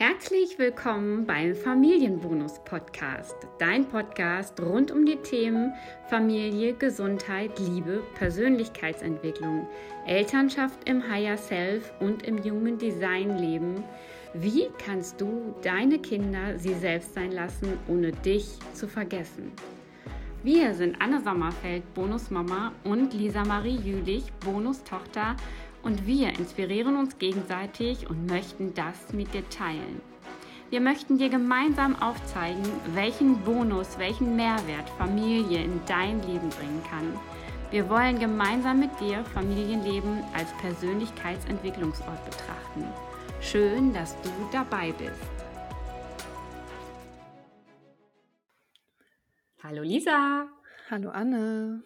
Herzlich willkommen beim Familienbonus Podcast, dein Podcast rund um die Themen Familie, Gesundheit, Liebe, Persönlichkeitsentwicklung, Elternschaft im Higher Self und im jungen Design leben. Wie kannst du deine Kinder sie selbst sein lassen, ohne dich zu vergessen? Wir sind Anne Sommerfeld, Bonusmama und Lisa Marie Jülich, Bonustochter und wir inspirieren uns gegenseitig und möchten das mit dir teilen. Wir möchten dir gemeinsam aufzeigen, welchen Bonus, welchen Mehrwert Familie in dein Leben bringen kann. Wir wollen gemeinsam mit dir Familienleben als Persönlichkeitsentwicklungsort betrachten. Schön, dass du dabei bist. Hallo Lisa. Hallo Anne.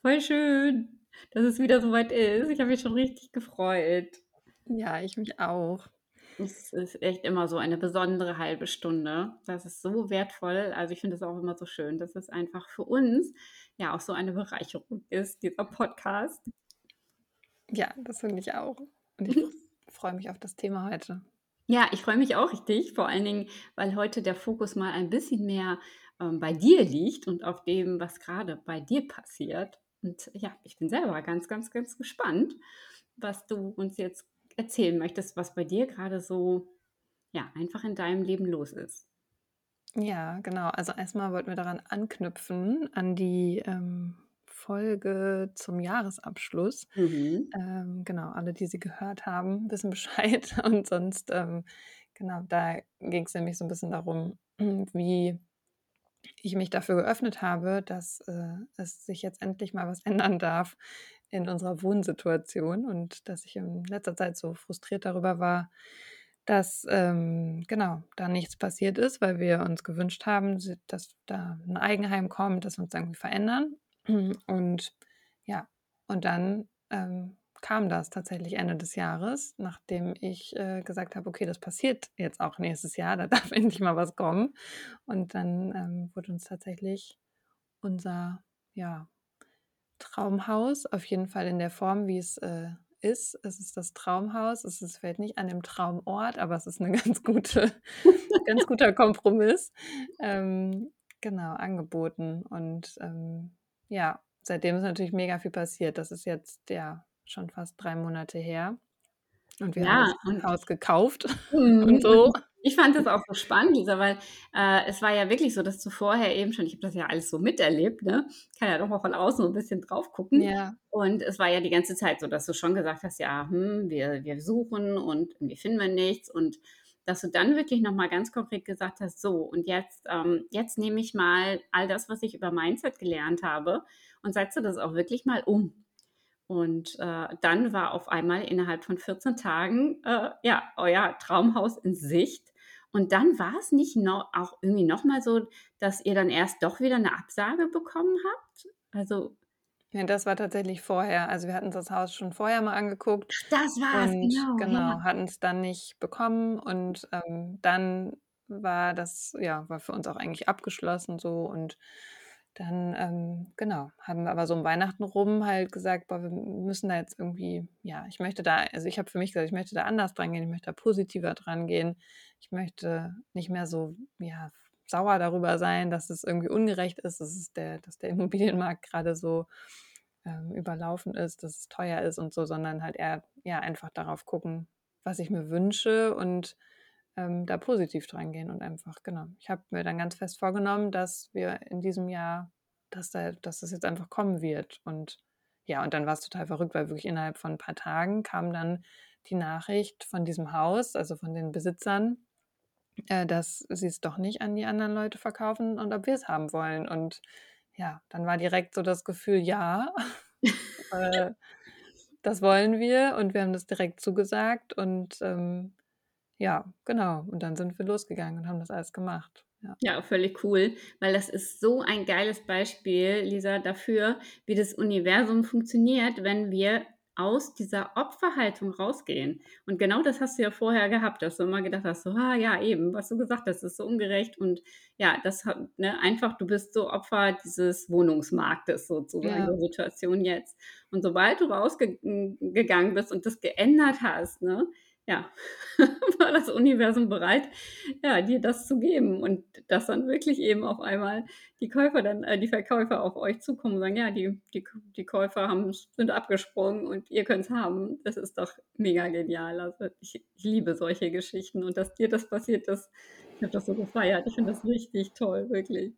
Voll schön dass es wieder soweit ist. Ich habe mich schon richtig gefreut. Ja, ich mich auch. Es ist echt immer so eine besondere halbe Stunde. Das ist so wertvoll. Also ich finde es auch immer so schön, dass es einfach für uns ja auch so eine Bereicherung ist, dieser Podcast. Ja, das finde ich auch. Und ich freue mich auf das Thema heute. Ja, ich freue mich auch richtig, vor allen Dingen, weil heute der Fokus mal ein bisschen mehr ähm, bei dir liegt und auf dem, was gerade bei dir passiert. Und ja, ich bin selber ganz, ganz, ganz gespannt, was du uns jetzt erzählen möchtest, was bei dir gerade so, ja, einfach in deinem Leben los ist. Ja, genau. Also erstmal wollten wir daran anknüpfen, an die ähm, Folge zum Jahresabschluss. Mhm. Ähm, genau, alle, die sie gehört haben, wissen Bescheid. Und sonst, ähm, genau, da ging es nämlich so ein bisschen darum, wie ich mich dafür geöffnet habe, dass äh, es sich jetzt endlich mal was ändern darf in unserer Wohnsituation und dass ich in letzter Zeit so frustriert darüber war, dass ähm, genau da nichts passiert ist, weil wir uns gewünscht haben, dass da ein Eigenheim kommt, dass wir uns irgendwie verändern. Und ja, und dann ähm, kam das tatsächlich Ende des Jahres, nachdem ich äh, gesagt habe, okay, das passiert jetzt auch nächstes Jahr, da darf endlich mal was kommen. Und dann ähm, wurde uns tatsächlich unser ja, Traumhaus, auf jeden Fall in der Form, wie es äh, ist. Es ist das Traumhaus. Es ist vielleicht nicht an dem Traumort, aber es ist ein ganz gute, ganz guter Kompromiss. Ähm, genau, angeboten. Und ähm, ja, seitdem ist natürlich mega viel passiert. Das ist jetzt ja schon fast drei Monate her. Und wir ja, haben das Haus gekauft mhm. und so. Ich fand das auch so spannend, Lisa, weil äh, es war ja wirklich so, dass du vorher eben schon, ich habe das ja alles so miterlebt, ne? Kann ja doch mal von außen so ein bisschen drauf gucken. Ja. Und es war ja die ganze Zeit so, dass du schon gesagt hast, ja, hm, wir, wir suchen und irgendwie finden wir nichts. Und dass du dann wirklich nochmal ganz konkret gesagt hast, so, und jetzt, ähm, jetzt nehme ich mal all das, was ich über Mindset gelernt habe und setze das auch wirklich mal um. Und äh, dann war auf einmal innerhalb von 14 Tagen äh, ja euer Traumhaus in Sicht. Und dann war es nicht noch, auch irgendwie nochmal so, dass ihr dann erst doch wieder eine Absage bekommen habt? Also. Ja, das war tatsächlich vorher. Also wir hatten das Haus schon vorher mal angeguckt. Das war es, genau. Genau, ja. hatten es dann nicht bekommen. Und ähm, dann war das, ja, war für uns auch eigentlich abgeschlossen so. Und dann, ähm, genau, haben wir aber so um Weihnachten rum halt gesagt, boah, wir müssen da jetzt irgendwie, ja, ich möchte da, also ich habe für mich gesagt, ich möchte da anders dran gehen, ich möchte da positiver dran gehen. Ich möchte nicht mehr so, ja, sauer darüber sein, dass es irgendwie ungerecht ist, dass, es der, dass der Immobilienmarkt gerade so ähm, überlaufen ist, dass es teuer ist und so, sondern halt eher, ja, einfach darauf gucken, was ich mir wünsche und ähm, da positiv dran gehen und einfach, genau. Ich habe mir dann ganz fest vorgenommen, dass wir in diesem Jahr, dass, da, dass das jetzt einfach kommen wird. Und ja, und dann war es total verrückt, weil wirklich innerhalb von ein paar Tagen kam dann die Nachricht von diesem Haus, also von den Besitzern, äh, dass sie es doch nicht an die anderen Leute verkaufen und ob wir es haben wollen. Und ja, dann war direkt so das Gefühl, ja, äh, das wollen wir und wir haben das direkt zugesagt und ähm, ja, genau. Und dann sind wir losgegangen und haben das alles gemacht. Ja. ja, völlig cool, weil das ist so ein geiles Beispiel, Lisa, dafür, wie das Universum funktioniert, wenn wir aus dieser Opferhaltung rausgehen. Und genau das hast du ja vorher gehabt, dass du immer gedacht hast, so, ah ja, eben, was du gesagt hast, ist so ungerecht. Und ja, das hat, ne, einfach, du bist so Opfer dieses Wohnungsmarktes sozusagen, ja. der Situation jetzt. Und sobald du rausgegangen bist und das geändert hast, ne, ja, war das Universum bereit, ja, dir das zu geben und dass dann wirklich eben auf einmal die Käufer dann äh, die Verkäufer auf euch zukommen und sagen: „Ja, die die die Käufer haben sind abgesprungen und ihr könnt's haben.“ Das ist doch mega genial. Also, ich ich liebe solche Geschichten und dass dir das passiert, das ich habe das so gefeiert. Ich finde das richtig toll, wirklich.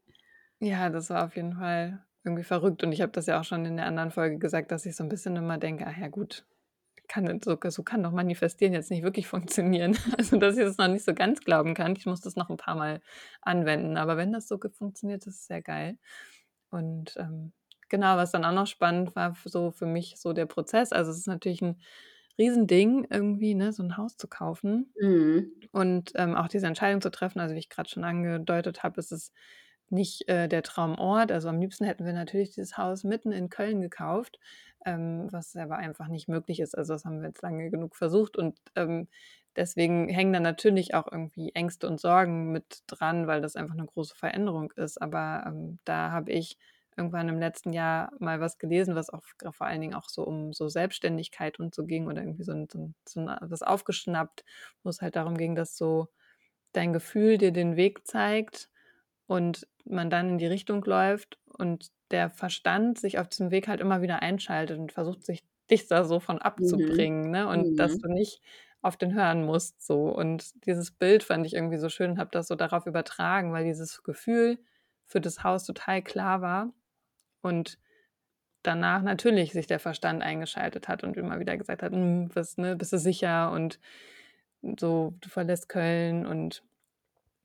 Ja, das war auf jeden Fall irgendwie verrückt und ich habe das ja auch schon in der anderen Folge gesagt, dass ich so 'n bisschen immer denke: „Ach ja gut, kann so so kann doch Manifestieren jetzt nicht wirklich funktionieren.“ Also, dass ich das noch nicht so ganz glauben kann. Ich muss das noch 'n paar Mal anwenden, aber wenn das so funktioniert, das ist sehr geil. Und, ähm, genau, was dann auch noch spannend war so für mich so der Prozess. Also, es ist natürlich 'n Riesending irgendwie, ne, so 'n Haus zu kaufen Mhm. und, ähm, auch diese Entscheidung zu treffen. Also, wie ich grad schon angedeutet habe, ist es nicht, äh, der Traumort. Also, am liebsten hätten wir natürlich dieses Haus mitten in Köln gekauft, ähm, was aber einfach nicht möglich ist. Also, das haben wir jetzt lange genug versucht und, ähm, deswegen hängen da natürlich auch irgendwie Ängste und Sorgen mit dran, weil das einfach 'ne große Veränderung ist. Aber, ähm, da habe ich irgendwann im letzten Jahr mal was gelesen, was auch vor allen Dingen auch so um so Selbstständigkeit und so ging oder irgendwie so 'n so 'n so 'n was aufgeschnappt, wo's halt darum ging, dass so dein Gefühl dir den Weg zeigt und man dann in die Richtung läuft und der Verstand sich auf diesem Weg halt immer wieder einschaltet und versucht, sich dich da so von Mhm. abzubringen, ne? Und dass Mhm. du nicht auf den hören musst so. Und dieses Bild fand ich irgendwie so schön und habe das so darauf übertragen, weil dieses Gefühl für das Haus total klar war und danach natürlich sich der Verstand eingeschaltet hat und immer wieder gesagt hat: „Hm, was ne, bist du sicher?“ Und so: „Du verlässt Köln und,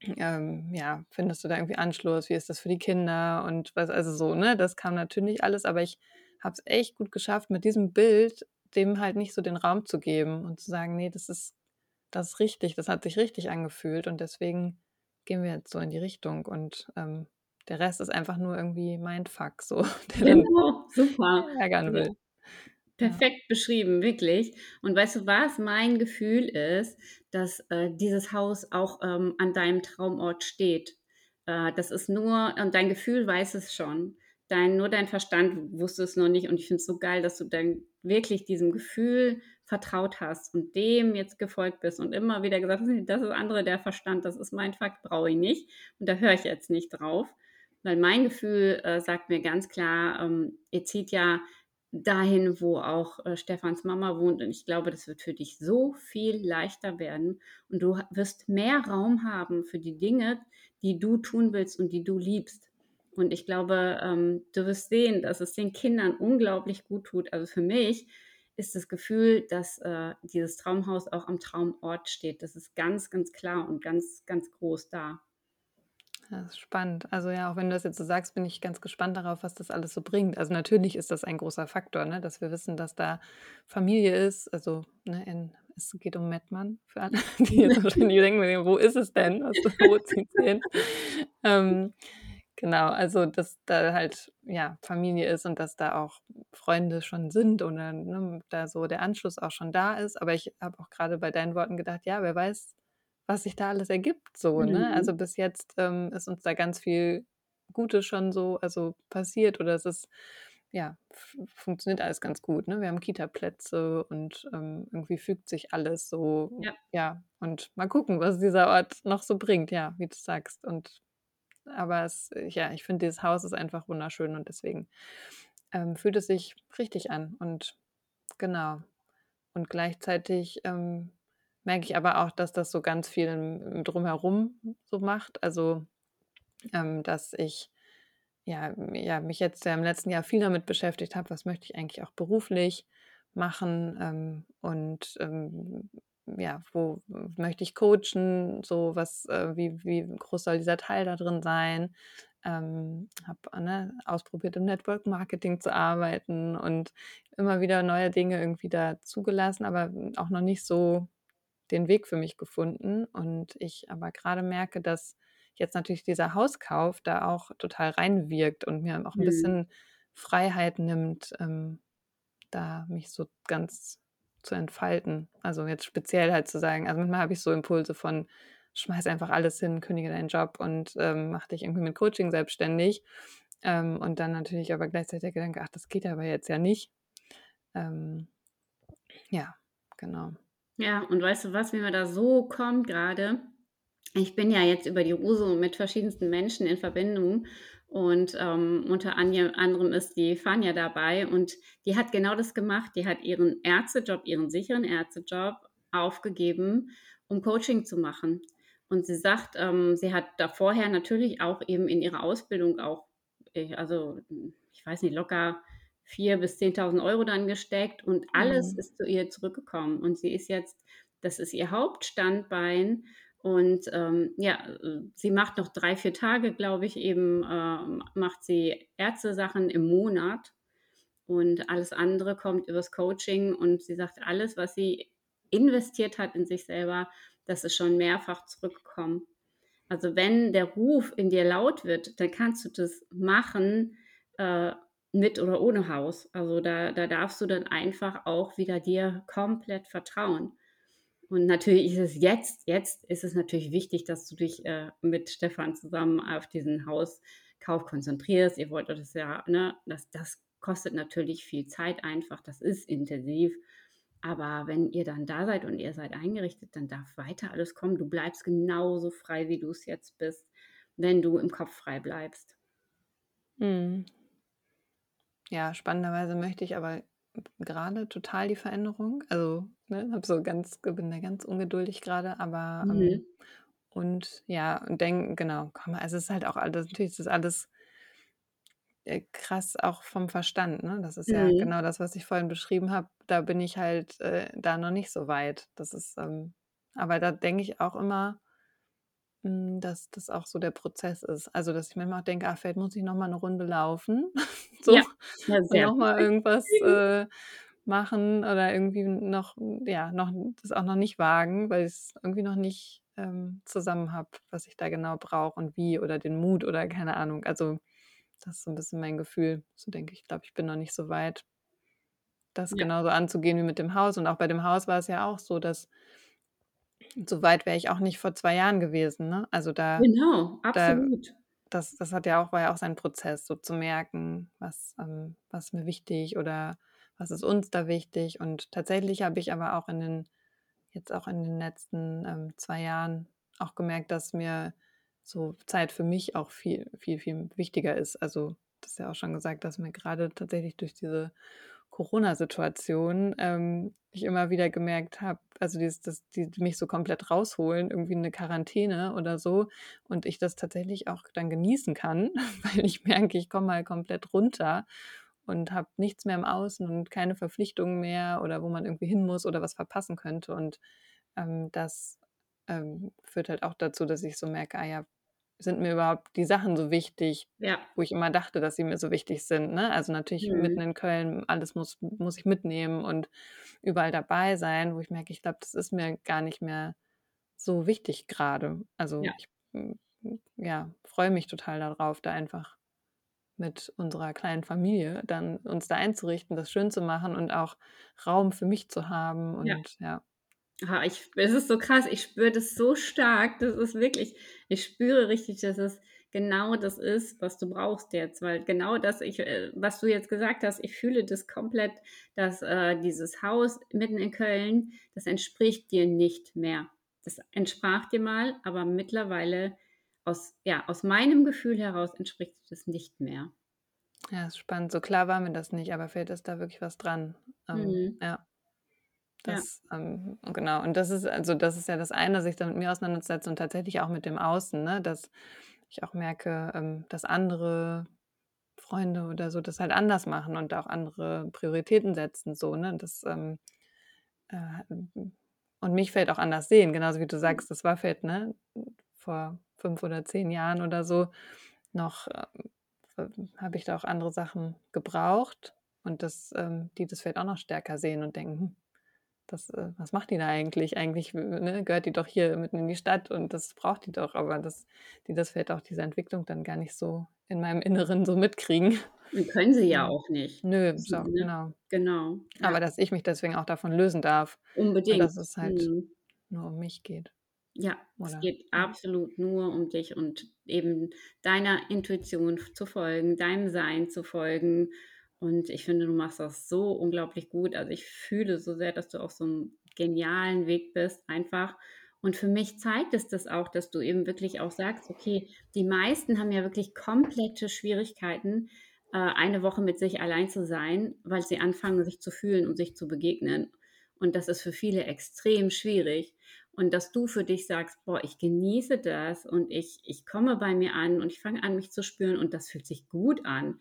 ähm, ja, findest du da irgendwie Anschluss? Wie ist das für die Kinder?“ Und was also so, ne? Das kam natürlich alles, aber ich habe es echt gut geschafft, mit diesem Bild dem halt nicht so den Raum zu geben und zu sagen: „Ne, das ist das ist richtig, das hat sich richtig angefühlt und deswegen gehen wir jetzt so in die Richtung und, ähm, der Rest ist einfach nur irgendwie Mindfuck so, der Genau, super. ärgern Ja. Will.“ Ja. Perfekt beschrieben, wirklich. Und weißt du was? Mein Gefühl ist, dass, äh, dieses Haus auch, ähm, an deinem Traumort steht. Äh, das ist nur und dein Gefühl weiß es schon. Dein nur dein Verstand wusste es noch nicht und ich finde es so geil, dass du dann wirklich diesem Gefühl vertraut hast und dem jetzt gefolgt bist und immer wieder gesagt hast: „Ne, das ist andere der Verstand, das ist Mindfuck, brauche ich nicht und da höre ich jetzt nicht drauf.“ Weil mein Gefühl, äh, sagt mir ganz klar, ähm, ihr zieht ja dahin, wo auch, äh, Stefans Mama wohnt und ich glaube, das wird für dich so viel leichter werden und du wirst mehr Raum haben für die Dinge, die du tun willst und die du liebst. Und ich glaube, ähm, du wirst sehen, dass es den Kindern unglaublich gut tut. Also, für mich ist das Gefühl, dass, äh, dieses Traumhaus auch am Traumort steht. Das ist ganz, ganz klar und ganz, ganz groß da. Ja, ist spannend. Also, ja, auch wenn du das jetzt so sagst, bin ich ganz gespannt darauf, was das alles so bringt. Also, natürlich ist das ein großer Faktor, ne, dass wir wissen, dass da Familie ist. Also, ne, in es geht um Mettmann für alle, die jetzt wahrscheinlich denken: „Wo ist es denn? Was wo zieht sie hin?“ Ähm, genau, also, dass da halt, ja, Familie ist und dass da auch Freunde schon sind oder, ne, da so der Anschluss auch schon da ist. Aber ich habe auch grade bei deinen Worten gedacht: „Ja, wer weiß, was sich da alles ergibt so“, ne? Mhm. Also, bis jetzt, ähm, ist uns da ganz viel Gutes schon so also, passiert oder es ist ja, funktioniert alles ganz gut, ne? Wir haben Kitaplätze und, ähm, irgendwie fügt sich alles so, Ja. ja. Und mal gucken, was dieser Ort noch so bringt, ja, wie du sagst. Und aber es ja, ich finde, dieses Haus ist einfach wunderschön und deswegen, ähm, fühlt es sich richtig an und genau. Und gleichzeitig, ähm, merke ich aber auch, dass das so ganz viel Drumherum so macht. Also, ähm, dass ich, ja ja, mich jetzt im letzten Jahr viel damit beschäftigt habe, was möchte ich eigentlich auch beruflich machen, ähm, und, ähm, ja, wo möchte ich coachen, so was äh, wie wie groß soll dieser Teil da drin sein? Ähm, habe, ne, ausprobiert, im Network Marketing zu arbeiten und immer wieder neue Dinge irgendwie da zugelassen, aber auch noch nicht so den Weg für mich gefunden. Und ich aber grade merke, dass jetzt natürlich dieser Hauskauf da auch total reinwirkt und mir auch 'n Mhm. bisschen Freiheit nimmt, ähm, da mich so ganz zu entfalten. Also, jetzt speziell halt zu sagen also, manchmal habe ich so Impulse von: „Schmeiß einfach alles hin, kündige deinen Job und, ähm, mach dich irgendwie mit Coaching selbstständig.“ Ähm, und dann natürlich aber gleichzeitig der Gedanke: „Ach, das geht aber jetzt ja nicht.“ Ähm, ja, genau. Ja, und weißt du was, wie mir da so kommt gerade? Ich bin ja jetzt über die Uso mit verschiedensten Menschen in Verbindung und, ähm, unter anderem ist die Fania dabei und die hat genau das gemacht. Die hat ihren Ärztejob, ihren sicheren Ärztejob aufgegeben, um Coaching zu machen. Und sie sagt, ähm, sie hat da vorher natürlich auch eben in ihrer Ausbildung auch, äh, also, ich weiß nicht, locker 4 bis 10.000 Euro dann gesteckt und alles Mhm. ist zu ihr zurückgekommen. Und sie ist jetzt das ist ihr Hauptstandbein und, ähm, ja, äh, sie macht noch 3, 4 Tage, glaube ich, eben, ähm, macht sie Ärztesachen im Monat und alles andere kommt übers Coaching und sie sagt, alles, was sie investiert hat in sich selber, das ist schon mehrfach zurückgekommen. Also, wenn der Ruf in dir laut wird, dann kannst du das machen, äh, mit oder ohne Haus. Also, da da darfst du dann einfach auch wieder dir komplett vertrauen. Und natürlich ist es jetzt jetzt ist es natürlich wichtig, dass du dich, äh, mit Stefan zusammen auf diesen Hauskauf konzentrierst. Ihr wollt das ja, ne das das kostet natürlich viel Zeit einfach, das ist intensiv. Aber wenn ihr dann da seid und ihr seid eingerichtet, dann darf weiter alles kommen. Du bleibst genauso frei, wie du's jetzt bist, wenn du im Kopf frei bleibst. Mhm. Ja, spannenderweise möchte ich aber gerade total die Veränderung. Also, ne, habe so ganz bin da ganz ungeduldig gerade, aber, ähm Mhm. und ja, und denke genau, komm, also, es ist halt auch alles natürlich ist das alles äh, krass auch vom Verstand, ne? Das ist ja Mhm. genau das, was ich vorhin beschrieben habe. Da bin ich halt, äh, da noch nicht so weit. Das ist, ähm aber da denke ich auch immer dass das auch so der Prozess ist. Also, dass ich manchmal auch denke: „Ah, vielleicht muss ich noch mal 'ne Runde laufen“, Ja, so ja, und sehr noch gut. mal irgendwas, äh, machen oder irgendwie noch ja, noch das auch noch nicht wagen, weil ich's irgendwie noch nicht, ähm, zusammen habe, was ich da genau brauche und wie oder den Mut oder keine Ahnung. Also, das ist so 'n bisschen mein Gefühl. So denke ich glaube, ich bin noch nicht so weit das Ja. genauso anzugehen wie mit dem Haus. Und auch bei dem Haus war es ja auch so, dass so weit wäre ich auch nicht vor 2 Jahren gewesen, ne? Also, da Genau, da absolut. das das hat ja auch war ja auch sein Prozess, so zu merken, was, ähm was ist mir wichtig oder was ist uns da wichtig. Und tatsächlich habe ich aber auch in den jetzt auch in den letzten, ähm, 2 Jahren auch gemerkt, dass mir so Zeit für mich auch viel viel, viel wichtiger ist. Also, du hast ja auch schon gesagt, dass mir grade tatsächlich durch diese Corona-Situation, ähm, ich immer wieder gemerkt habe also, dieses dass die mich so komplett rausholen, irgendwie in 'ne Quarantäne oder so und ich das tatsächlich auch dann genießen kann, weil ich merke, ich komme mal komplett runter und habe nichts mehr im Außen und keine Verpflichtungen mehr oder wo man irgendwie hin muss oder was verpassen könnte. Und, ähm, das, ähm, führt halt auch dazu, dass ich so merke: „Ah ja, sind mir überhaupt die Sachen so wichtig, Ja. wo ich immer dachte, dass sie mir so wichtig sind“, ne? Also, natürlich Mhm. mitten in Köln, alles muss muss ich mitnehmen und überall dabei sein, wo ich merke, ich glaube, das ist mir gar nicht mehr so wichtig grade. Also, Ja. ich, hm, hm, ja, freue mich total da drauf, da einfach mit unserer kleinen Familie dann uns da einzurichten, das schön zu machen und auch Raum für mich zu haben Ja. und ja. Ah, ich es ist so krass, ich spüre das so stark. Das ist wirklich ich spüre richtig, dass es genau das ist, was du brauchst jetzt, weil genau das ich äh, was du jetzt gesagt hast, ich fühle das komplett, dass, äh, dieses Haus mitten in Köln, das entspricht dir nicht mehr. Das entsprach dir mal, aber mittlerweile aus ja, aus meinem Gefühl heraus entspricht dir das nicht mehr. Ja, ist spannend. So klar war mir das nicht, aber vielleicht ist da wirklich was dran. Ähm, Mhm. ja. Ja. Das, ähm genau. Und das ist also, das ist ja das eine, sich da mit mir auseinanderzusetzen und tatsächlich auch mit dem Außen, ne, dass ich auch merke, ähm, dass andere Freunde oder so das halt anders machen und auch andere Prioritäten setzen so, ne? Das, ähm, äh, und mich vielleicht auch anders sehen, genauso wie du Mhm. sagst, das war vielleicht, ne, vor 5 oder 10 Jahren oder so noch, ähm, habe ich da auch andere Sachen gebraucht und das ähm, die das vielleicht auch noch stärker sehen und denken: „Hm, das äh, was macht die da eigentlich? Eigentlich, w ne, gehört die doch hier mitten in die Stadt und das braucht die doch“, aber dass die das vielleicht auch diese Entwicklung dann gar nicht so in meinem Inneren so mitkriegen. Und können sie ja auch nicht. Nö, auch ne? genau. Genau, ja. Aber dass ich mich deswegen auch davon lösen darf und Unbedingt. dass es halt Mhm. nur um mich geht, Ja, es oder geht ja. absolut nur um dich und eben deiner Intuition zu folgen, deinem Sein zu folgen. Und ich finde, du machst das so unglaublich gut. Also, ich fühle so sehr, dass du auch so 'n genialen Weg bist, einfach. Und für mich zeigt es das auch, dass du eben wirklich auch sagst, okay, die meisten haben ja wirklich komplette Schwierigkeiten, äh, eine Woche mit sich allein zu sein, weil sie anfangen, sich zu fühlen und sich zu begegnen. Und das ist für viele extrem schwierig. Und dass du für dich sagst, boah, ich genieße das und ich, ich komme bei mir an und ich fange an, mich zu spüren und das fühlt sich gut an.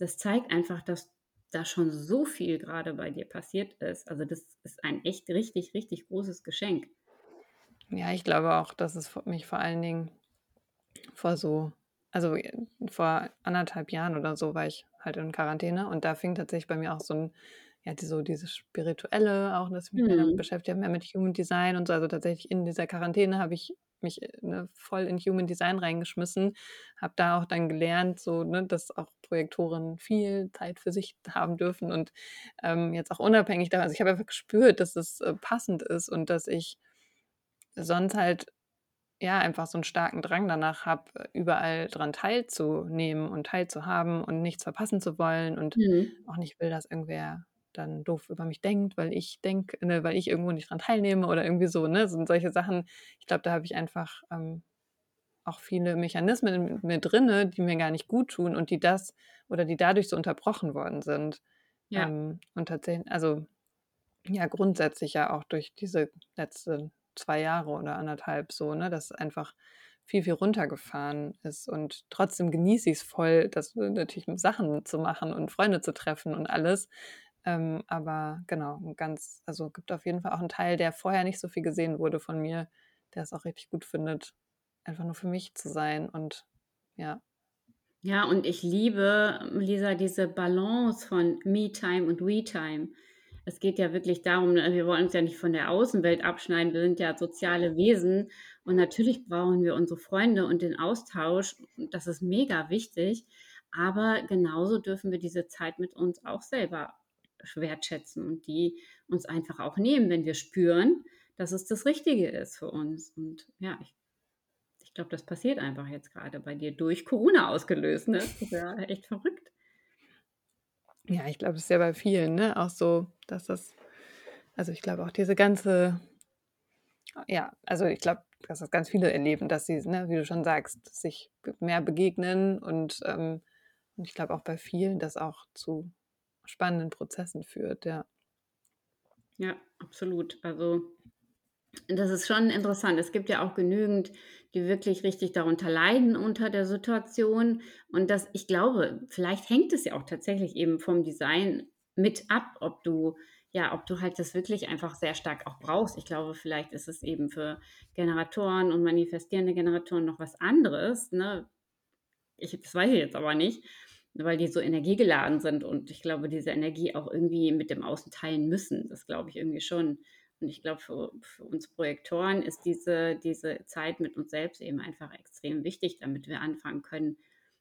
Das zeigt einfach, dass da schon so viel gerade bei dir passiert ist. Also das ist ein echt richtig, richtig großes Geschenk. Ja, ich glaube auch, dass es mich vor allen Dingen vor so, also vor anderthalb Jahren oder so war ich halt in Quarantäne und da fing tatsächlich bei mir auch so ein, ja, so dieses Spirituelle, auch dass ich mich mehr damit mhm. beschäftigt habe, mehr mit Human Design und so. Also tatsächlich in dieser Quarantäne habe ich mich äh, ne, voll in Human Design reingeschmissen, habe da auch dann gelernt, so, ne, dass auch Projektoren viel Zeit für sich haben dürfen und ähm, jetzt auch unabhängig davon, also ich habe einfach gespürt, dass es äh, passend ist und dass ich sonst halt ja einfach so einen starken Drang danach habe, überall dran teilzunehmen und teilzuhaben und nichts verpassen zu wollen und mhm. auch nicht will, dass irgendwer dann doof über mich denkt, weil ich denke, ne, weil ich irgendwo nicht dran teilnehme oder irgendwie so, ne, sind solche Sachen. Ich glaube, da habe ich einfach ähm, auch viele Mechanismen in mir drinne, die mir gar nicht gut tun und die das oder die dadurch so unterbrochen worden sind. Ja. Ähm, und tatsächlich, also ja, grundsätzlich ja auch durch diese letzten zwei Jahre oder anderthalb so, ne, dass einfach viel, viel runtergefahren ist. Und trotzdem genieße ich es voll, das natürlich mit Sachen zu machen und Freunde zu treffen und alles. Ähm, aber genau, ganz, also gibt auf jeden Fall auch einen Teil, der vorher nicht so viel gesehen wurde von mir, der es auch richtig gut findet, einfach nur für mich zu sein und ja. Ja, und ich liebe, Lisa, diese Balance von Me-Time und We-Time es geht ja wirklich darum, ne, wir wollen uns ja nicht von der Außenwelt abschneiden, wir sind ja soziale Wesen und natürlich brauchen wir unsere Freunde und den Austausch, das ist mega wichtig, aber genauso dürfen wir diese Zeit mit uns auch selber wertschätzen und die uns einfach auch nehmen, wenn wir spüren, dass es das Richtige ist für uns. Und ja, ich, ich glaube, das passiert einfach jetzt gerade bei dir durch Corona ausgelöst. Ne? Das ist ja echt verrückt. Ja, ich glaube, es ist ja bei vielen, ne? Auch so, dass das, also ich glaube auch diese ganze, ja, also ich glaube, dass das ganz viele erleben, dass sie, ne, wie du schon sagst, sich mehr begegnen und, ähm, und ich glaube auch bei vielen das auch zu spannenden Prozessen führt, ja. Ja, absolut. Also das ist schon interessant. Es gibt ja auch genügend, die wirklich richtig darunter leiden unter der Situation. Und das, ich glaube, vielleicht hängt es ja auch tatsächlich eben vom Design mit ab, ob du, ja, ob du halt das wirklich einfach sehr stark auch brauchst. Ich glaube, vielleicht ist es eben für Generatoren und manifestierende Generatoren noch was anderes. Ne? Ich, das weiß ich jetzt aber nicht, weil die so energiegeladen sind und ich glaube, diese Energie auch irgendwie mit dem Außen teilen müssen. Das glaube ich irgendwie schon. Und ich glaube, für, für, uns Projektoren ist diese, diese Zeit mit uns selbst eben einfach extrem wichtig, damit wir anfangen können,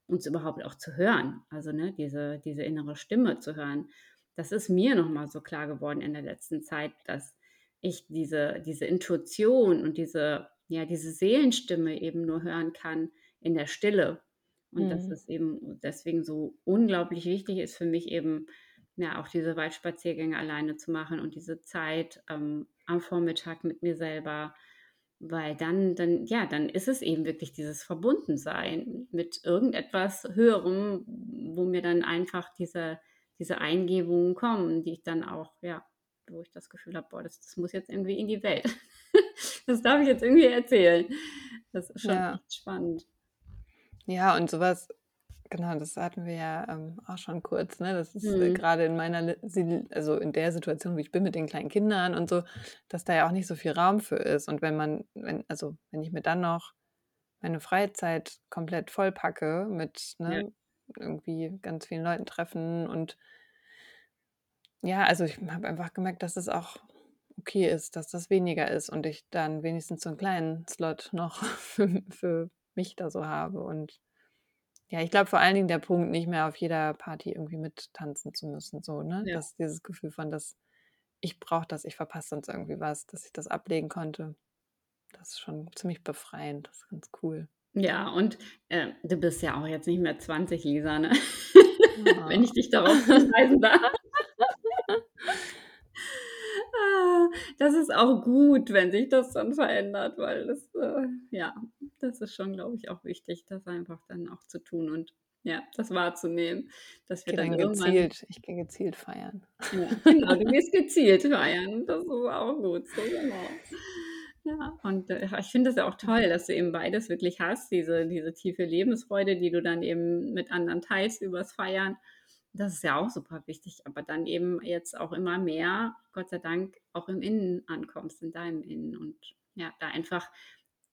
uns überhaupt auch zu hören. Also ne, diese, diese innere Stimme zu hören. Das ist mir nochmal so klar geworden in der letzten Zeit, dass ich diese, diese Intuition und diese, ja, diese Seelenstimme eben nur hören kann in der Stille. Und mhm. dass es eben deswegen so unglaublich wichtig ist für mich eben, ja, auch diese Waldspaziergänge alleine zu machen und diese Zeit ähm, am Vormittag mit mir selber, weil dann, dann, ja, dann ist es eben wirklich dieses Verbundensein mit irgendetwas Höherem, wo mir dann einfach diese, diese Eingebungen kommen, die ich dann auch, ja, wo ich das Gefühl habe, boah, das, das muss jetzt irgendwie in die Welt. das darf ich jetzt irgendwie erzählen. Das ist schon ja. spannend. Ja, und sowas Genau, das hatten wir ja ähm, auch schon kurz. Ne? Das ist äh, Mhm. gerade in meiner, also in der Situation, wie ich bin mit den kleinen Kindern und so, dass da ja auch nicht so viel Raum für ist. Und wenn man, wenn, also wenn ich mir dann noch meine Freizeit komplett vollpacke mit Ja. ne, irgendwie ganz vielen Leuten treffen und ja, also ich habe einfach gemerkt, dass es auch okay ist, dass das weniger ist und ich dann wenigstens so einen kleinen Slot noch für, für mich da so habe und ja, ich glaube vor allen Dingen der Punkt, nicht mehr auf jeder Party irgendwie mittanzen zu müssen, so, ne? Ja. Das dieses Gefühl von, dass ich brauche das, ich verpasse sonst irgendwie was, dass ich das ablegen konnte. Das ist schon ziemlich befreiend, das ist ganz cool. Ja, und äh, du bist ja auch jetzt nicht mehr 20, Lisa, ne? Ja. Wenn ich dich darauf hinweisen darf. Ah, das ist auch gut, wenn sich das dann verändert, weil das, äh, ja, das ist schon, glaube ich, auch wichtig, das einfach dann auch zu tun und ja, das wahrzunehmen, dass wir dann, gezielt, ich gehe gezielt feiern. Ja, genau, du gehst gezielt feiern, das ist auch gut, so genau. Ja, und äh, ich finde es ja auch toll, dass du eben beides wirklich hast, diese, diese tiefe Lebensfreude, die du dann eben mit anderen teilst übers Feiern das ist ja auch super wichtig, aber dann eben jetzt auch immer mehr, Gott sei Dank, auch im Innen ankommst, in deinem Innen. Und ja, da einfach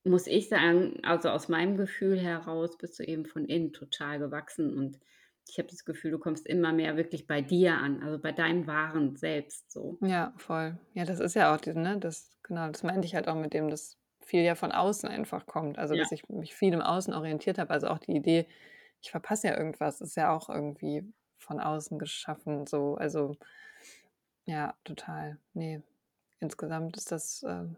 muss ich sagen, also aus meinem Gefühl heraus bist du eben von innen total gewachsen und ich habe das Gefühl, du kommst immer mehr wirklich bei dir an, also bei deinem wahren Selbst so. Ja, voll. Ja, das ist ja auch, ne, das, genau, das meinte ich halt auch mit dem, dass viel ja von außen einfach kommt. Also, ja. dass ich mich viel im Außen orientiert habe. Also auch die Idee, ich verpasse ja irgendwas, ist ja auch irgendwie von außen geschaffen, so. Also, ja, total. Ne, insgesamt ist das, ähm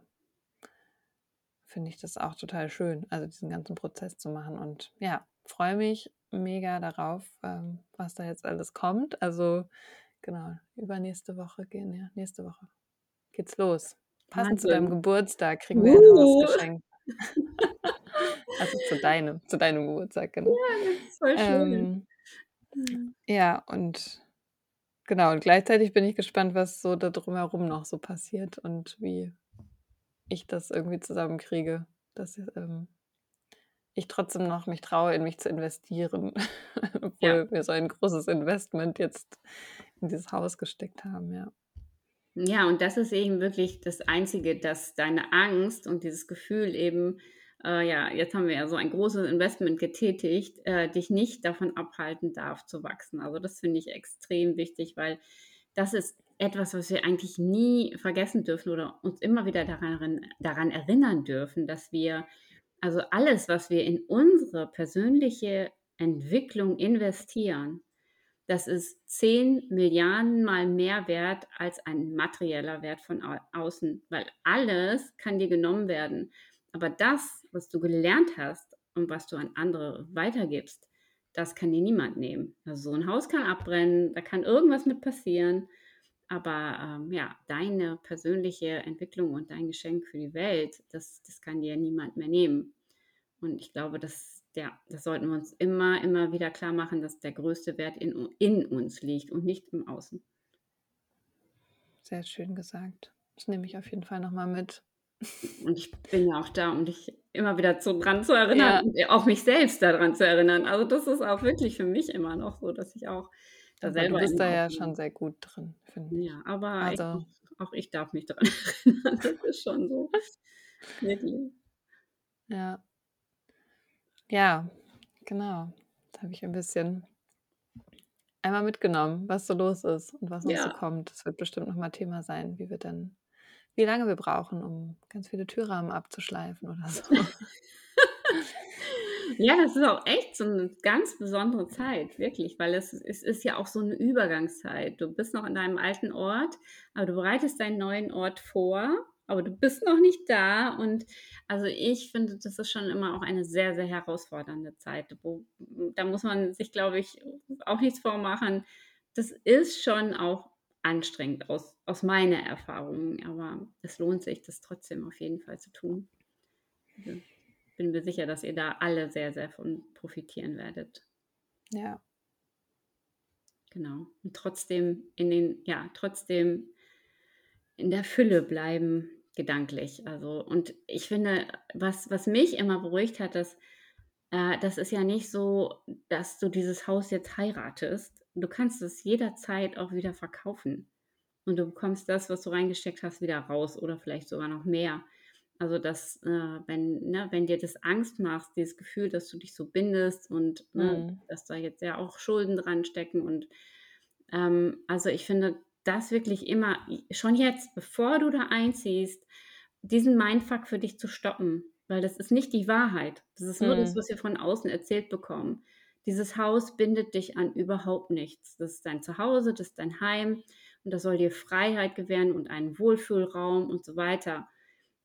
finde ich das auch total schön, also diesen ganzen Prozess zu machen und ja, freue mich mega darauf, ähm, was da jetzt alles kommt. Also, genau, übernächste Woche gehen ja, nächste Woche geht's los. Passend zu deinem Geburtstag kriegen wir ein Haus Uh. geschenkt. Also zu deinem zu deinem Geburtstag, genau. Ja, das ist voll schön. Ähm Mhm. Ja, und genau, und gleichzeitig bin ich gespannt, was so da drumherum noch so passiert und wie ich das irgendwie zusammenkriege, dass ähm, ich trotzdem noch mich traue, in mich zu investieren, obwohl Ja. wir so ein großes Investment jetzt in dieses Haus gesteckt haben, ja. Ja, und das ist eben wirklich das Einzige, dass deine Angst und dieses Gefühl eben äh, ja, jetzt haben wir ja so ein großes Investment getätigt, äh, dich nicht davon abhalten darf zu wachsen. Also das finde ich extrem wichtig, weil das ist etwas, was wir eigentlich nie vergessen dürfen oder uns immer wieder daran, daran erinnern dürfen, dass wir, also alles, was wir in unsere persönliche Entwicklung investieren, das ist 10 Milliarden mal mehr wert als ein materieller Wert von außen, weil alles kann dir genommen werden. Aber das, was du gelernt hast und was du an andere weitergibst, das kann dir niemand nehmen. Also so ein Haus kann abbrennen, da kann irgendwas mit passieren. Aber ähm, ja, deine persönliche Entwicklung und dein Geschenk für die Welt, das, das kann dir niemand mehr nehmen. Und ich glaube, das, ja, das sollten wir uns immer, immer wieder klar machen, dass der größte Wert in, in uns liegt und nicht im Außen. Sehr schön gesagt. Das nehme ich auf jeden Fall nochmal mit. Und ich bin ja auch da, um dich immer wieder zu, dran zu erinnern, ja. auch mich selbst daran zu erinnern. Also das ist auch wirklich für mich immer noch so, dass ich auch da aber selber. Du bist da ja schon sehr gut drin, finde ich. Ja, aber also. ich, auch ich darf mich daran erinnern. Das ist schon so. Wirklich. Ja. Ja, genau. Das habe ich ein bisschen einmal mitgenommen, was so los ist und was noch ja. so kommt. Das wird bestimmt nochmal Thema sein, wie wir dann wie lange wir brauchen, um ganz viele Türrahmen abzuschleifen oder so. Ja, das ist auch echt so eine ganz besondere Zeit, wirklich, weil es, es ist ja auch so eine Übergangszeit. Du bist noch an deinem alten Ort, aber du bereitest deinen neuen Ort vor, aber du bist noch nicht da. Und also ich finde, das ist schon immer auch eine sehr, sehr herausfordernde Zeit. Wo, da muss man sich, glaube ich, auch nichts vormachen. Das ist schon auch anstrengend aus, aus meiner Erfahrung, aber es lohnt sich, das trotzdem auf jeden Fall zu tun. Also bin mir sicher, dass ihr da alle sehr, sehr von profitieren werdet. Ja. Genau. Und trotzdem in den, ja, trotzdem in der Fülle bleiben, gedanklich. Also, und ich finde, was, was mich immer beruhigt hat, dass äh, das ist ja nicht so, dass du dieses Haus jetzt heiratest du kannst es jederzeit auch wieder verkaufen. Und du bekommst das, was du reingesteckt hast, wieder raus oder vielleicht sogar noch mehr. Also, dass, äh, wenn, ne, wenn dir das Angst macht, dieses Gefühl, dass du dich so bindest und ne, mhm. dass da jetzt ja auch Schulden dran stecken. Und ähm, also ich finde, das wirklich immer, schon jetzt, bevor du da einziehst, diesen Mindfuck für dich zu stoppen. Weil das ist nicht die Wahrheit. Das ist nur mhm. das, was wir von außen erzählt bekommen. Dieses Haus bindet dich an überhaupt nichts. Das ist dein Zuhause, das ist dein Heim und das soll dir Freiheit gewähren und einen Wohlfühlraum und so weiter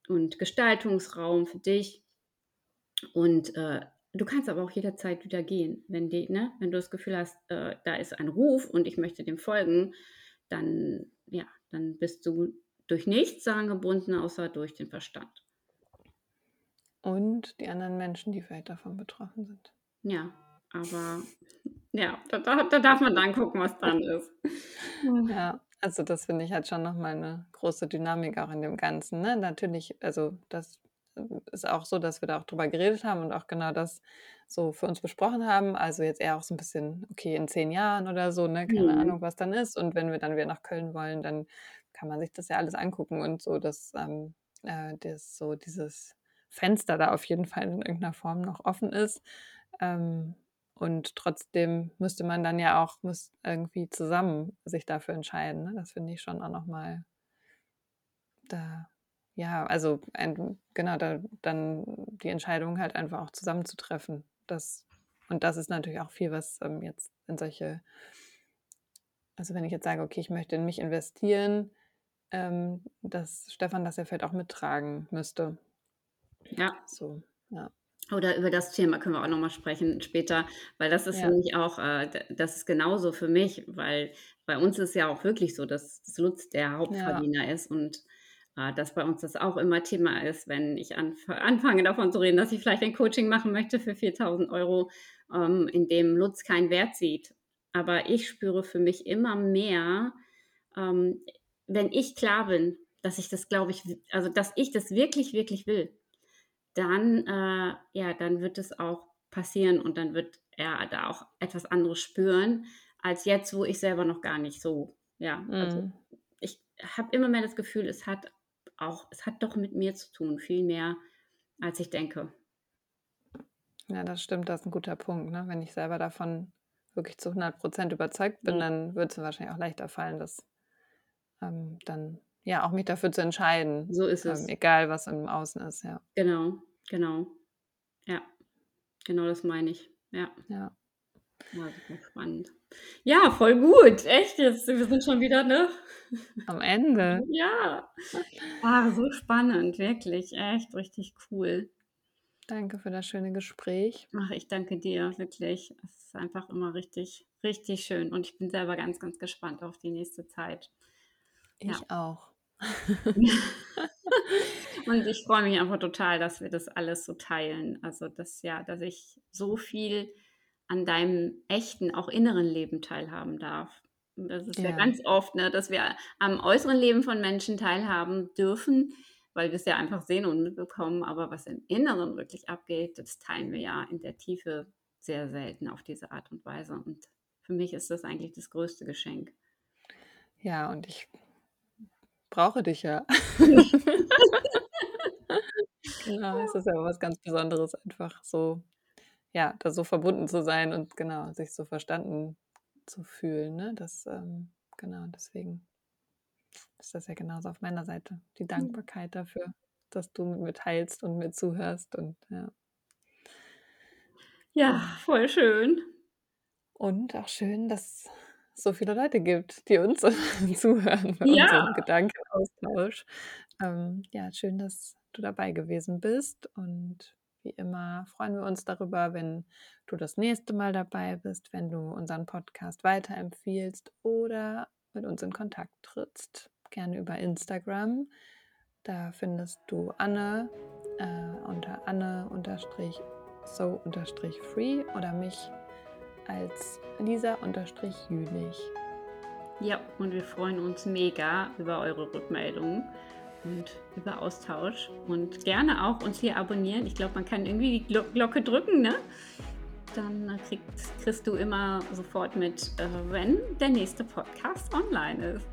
und Gestaltungsraum für dich. Und äh, du kannst aber auch jederzeit wieder gehen, wenn, die, ne, wenn du das Gefühl hast, äh, da ist ein Ruf und ich möchte dem folgen, dann, ja, dann bist du durch nichts sagen gebunden, außer durch den Verstand. Und die anderen Menschen, die vielleicht davon betroffen sind. Ja, aber ja, da, da, da darf man dann gucken, was dann ist. Ja, also das finde ich halt schon nochmal eine große Dynamik auch in dem Ganzen. Ne? Natürlich, also das ist auch so, dass wir da auch drüber geredet haben und auch genau das so für uns besprochen haben. Also jetzt eher auch so ein bisschen, okay, in zehn Jahren oder so, ne? Keine mhm. Ahnung, was dann ist. Und wenn wir dann wieder nach Köln wollen, dann kann man sich das ja alles angucken und so, dass ähm, äh, das so dieses Fenster da auf jeden Fall in irgendeiner Form noch offen ist. Ähm, und trotzdem müsste man dann ja auch muss irgendwie zusammen sich dafür entscheiden. Ne? Das finde ich schon auch nochmal da, ja, also ein, genau, da, dann die Entscheidung halt einfach auch zusammenzutreffen. Das, und das ist natürlich auch viel, was ähm, jetzt in solche, also wenn ich jetzt sage, okay, ich möchte in mich investieren, ähm, dass Stefan das ja vielleicht auch mittragen müsste. Ja. So, ja. Oder über das Thema können wir auch nochmal sprechen später, weil das ist ja. für mich auch, äh, das ist genauso für mich, weil bei uns ist ja auch wirklich so, dass, Lutz der Hauptverdiener ja. ist und äh, dass bei uns das auch immer Thema ist, wenn ich anf anfange davon zu reden, dass ich vielleicht ein Coaching machen möchte für 4000 Euro, ähm, in dem Lutz keinen Wert sieht. Aber ich spüre für mich immer mehr, ähm, wenn ich klar bin, dass ich das, glaube ich, also dass ich das wirklich, wirklich will dann, äh, ja, dann wird es auch passieren und dann wird er da auch etwas anderes spüren, als jetzt, wo ich selber noch gar nicht so, ja, also mhm. also ich habe immer mehr das Gefühl, es hat auch, es hat doch mit mir zu tun, viel mehr, als ich denke. Ja, das stimmt, das ist ein guter Punkt. Ne? Wenn ich selber davon wirklich zu 100 Prozent überzeugt bin, mhm. dann wird es wahrscheinlich auch leichter fallen, das ähm, dann ja, auch mich dafür zu entscheiden. So ist es. Ähm, egal, was im Außen ist, ja. Genau, genau. Ja, genau das meine ich. Ja. Ja. Ja, super spannend. Ja, voll gut. Echt, jetzt, wir sind schon wieder, ne? Am Ende. Ja. Ah, so spannend, wirklich. Echt richtig cool. Danke für das schöne Gespräch. Ach, ich danke dir, wirklich. Es ist einfach immer richtig, richtig schön. Und ich bin selber ganz, ganz gespannt auf die nächste Zeit. Ich ja. auch. und ich freue mich einfach total, dass wir das alles so teilen. Also, dass ja, dass ich so viel an deinem echten, auch inneren Leben teilhaben darf. Das ist ja, ja ganz oft, ne, dass wir am äußeren Leben von Menschen teilhaben dürfen, weil wir es ja einfach sehen und mitbekommen. Aber was im Inneren wirklich abgeht, das teilen wir ja in der Tiefe sehr selten auf diese Art und Weise. Und für mich ist das eigentlich das größte Geschenk. Ja, und ich brauche dich ja. genau, es ist ja was ganz Besonderes, einfach so, ja, da so verbunden zu sein und genau, sich so verstanden zu fühlen. Ne? Das, ähm, genau, deswegen ist das ja genauso auf meiner Seite. Die Dankbarkeit dafür, dass du mit mir teilst und mir zuhörst und ja. Ja, voll schön. Und auch schön, dass so viele Leute gibt, die uns zuhören bei Ja. unserem Gedankenaustausch. Ähm, ja, schön, dass du dabei gewesen bist und wie immer freuen wir uns darüber, wenn du das nächste Mal dabei bist, wenn du unseren Podcast weiterempfiehlst oder mit uns in Kontakt trittst. Gerne über Instagram. Da findest du Anne äh, unter Anne-so-free oder mich als Lisa-Jülich. Ja, und wir freuen uns mega über eure Rückmeldungen und über Austausch. Und gerne auch uns hier abonnieren. Ich glaube, man kann irgendwie die Glocke drücken, ne? Dann kriegst, kriegst du immer sofort mit, äh, wenn der nächste Podcast online ist.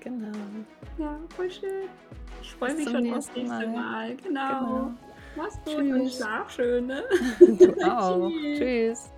Genau. Ja, voll schön. Ich freue mich schon aufs nächste Mal. Mal. Genau. genau. Mach's gut Tschüss. und schlaf schön, ne? Du auch. Tschüss.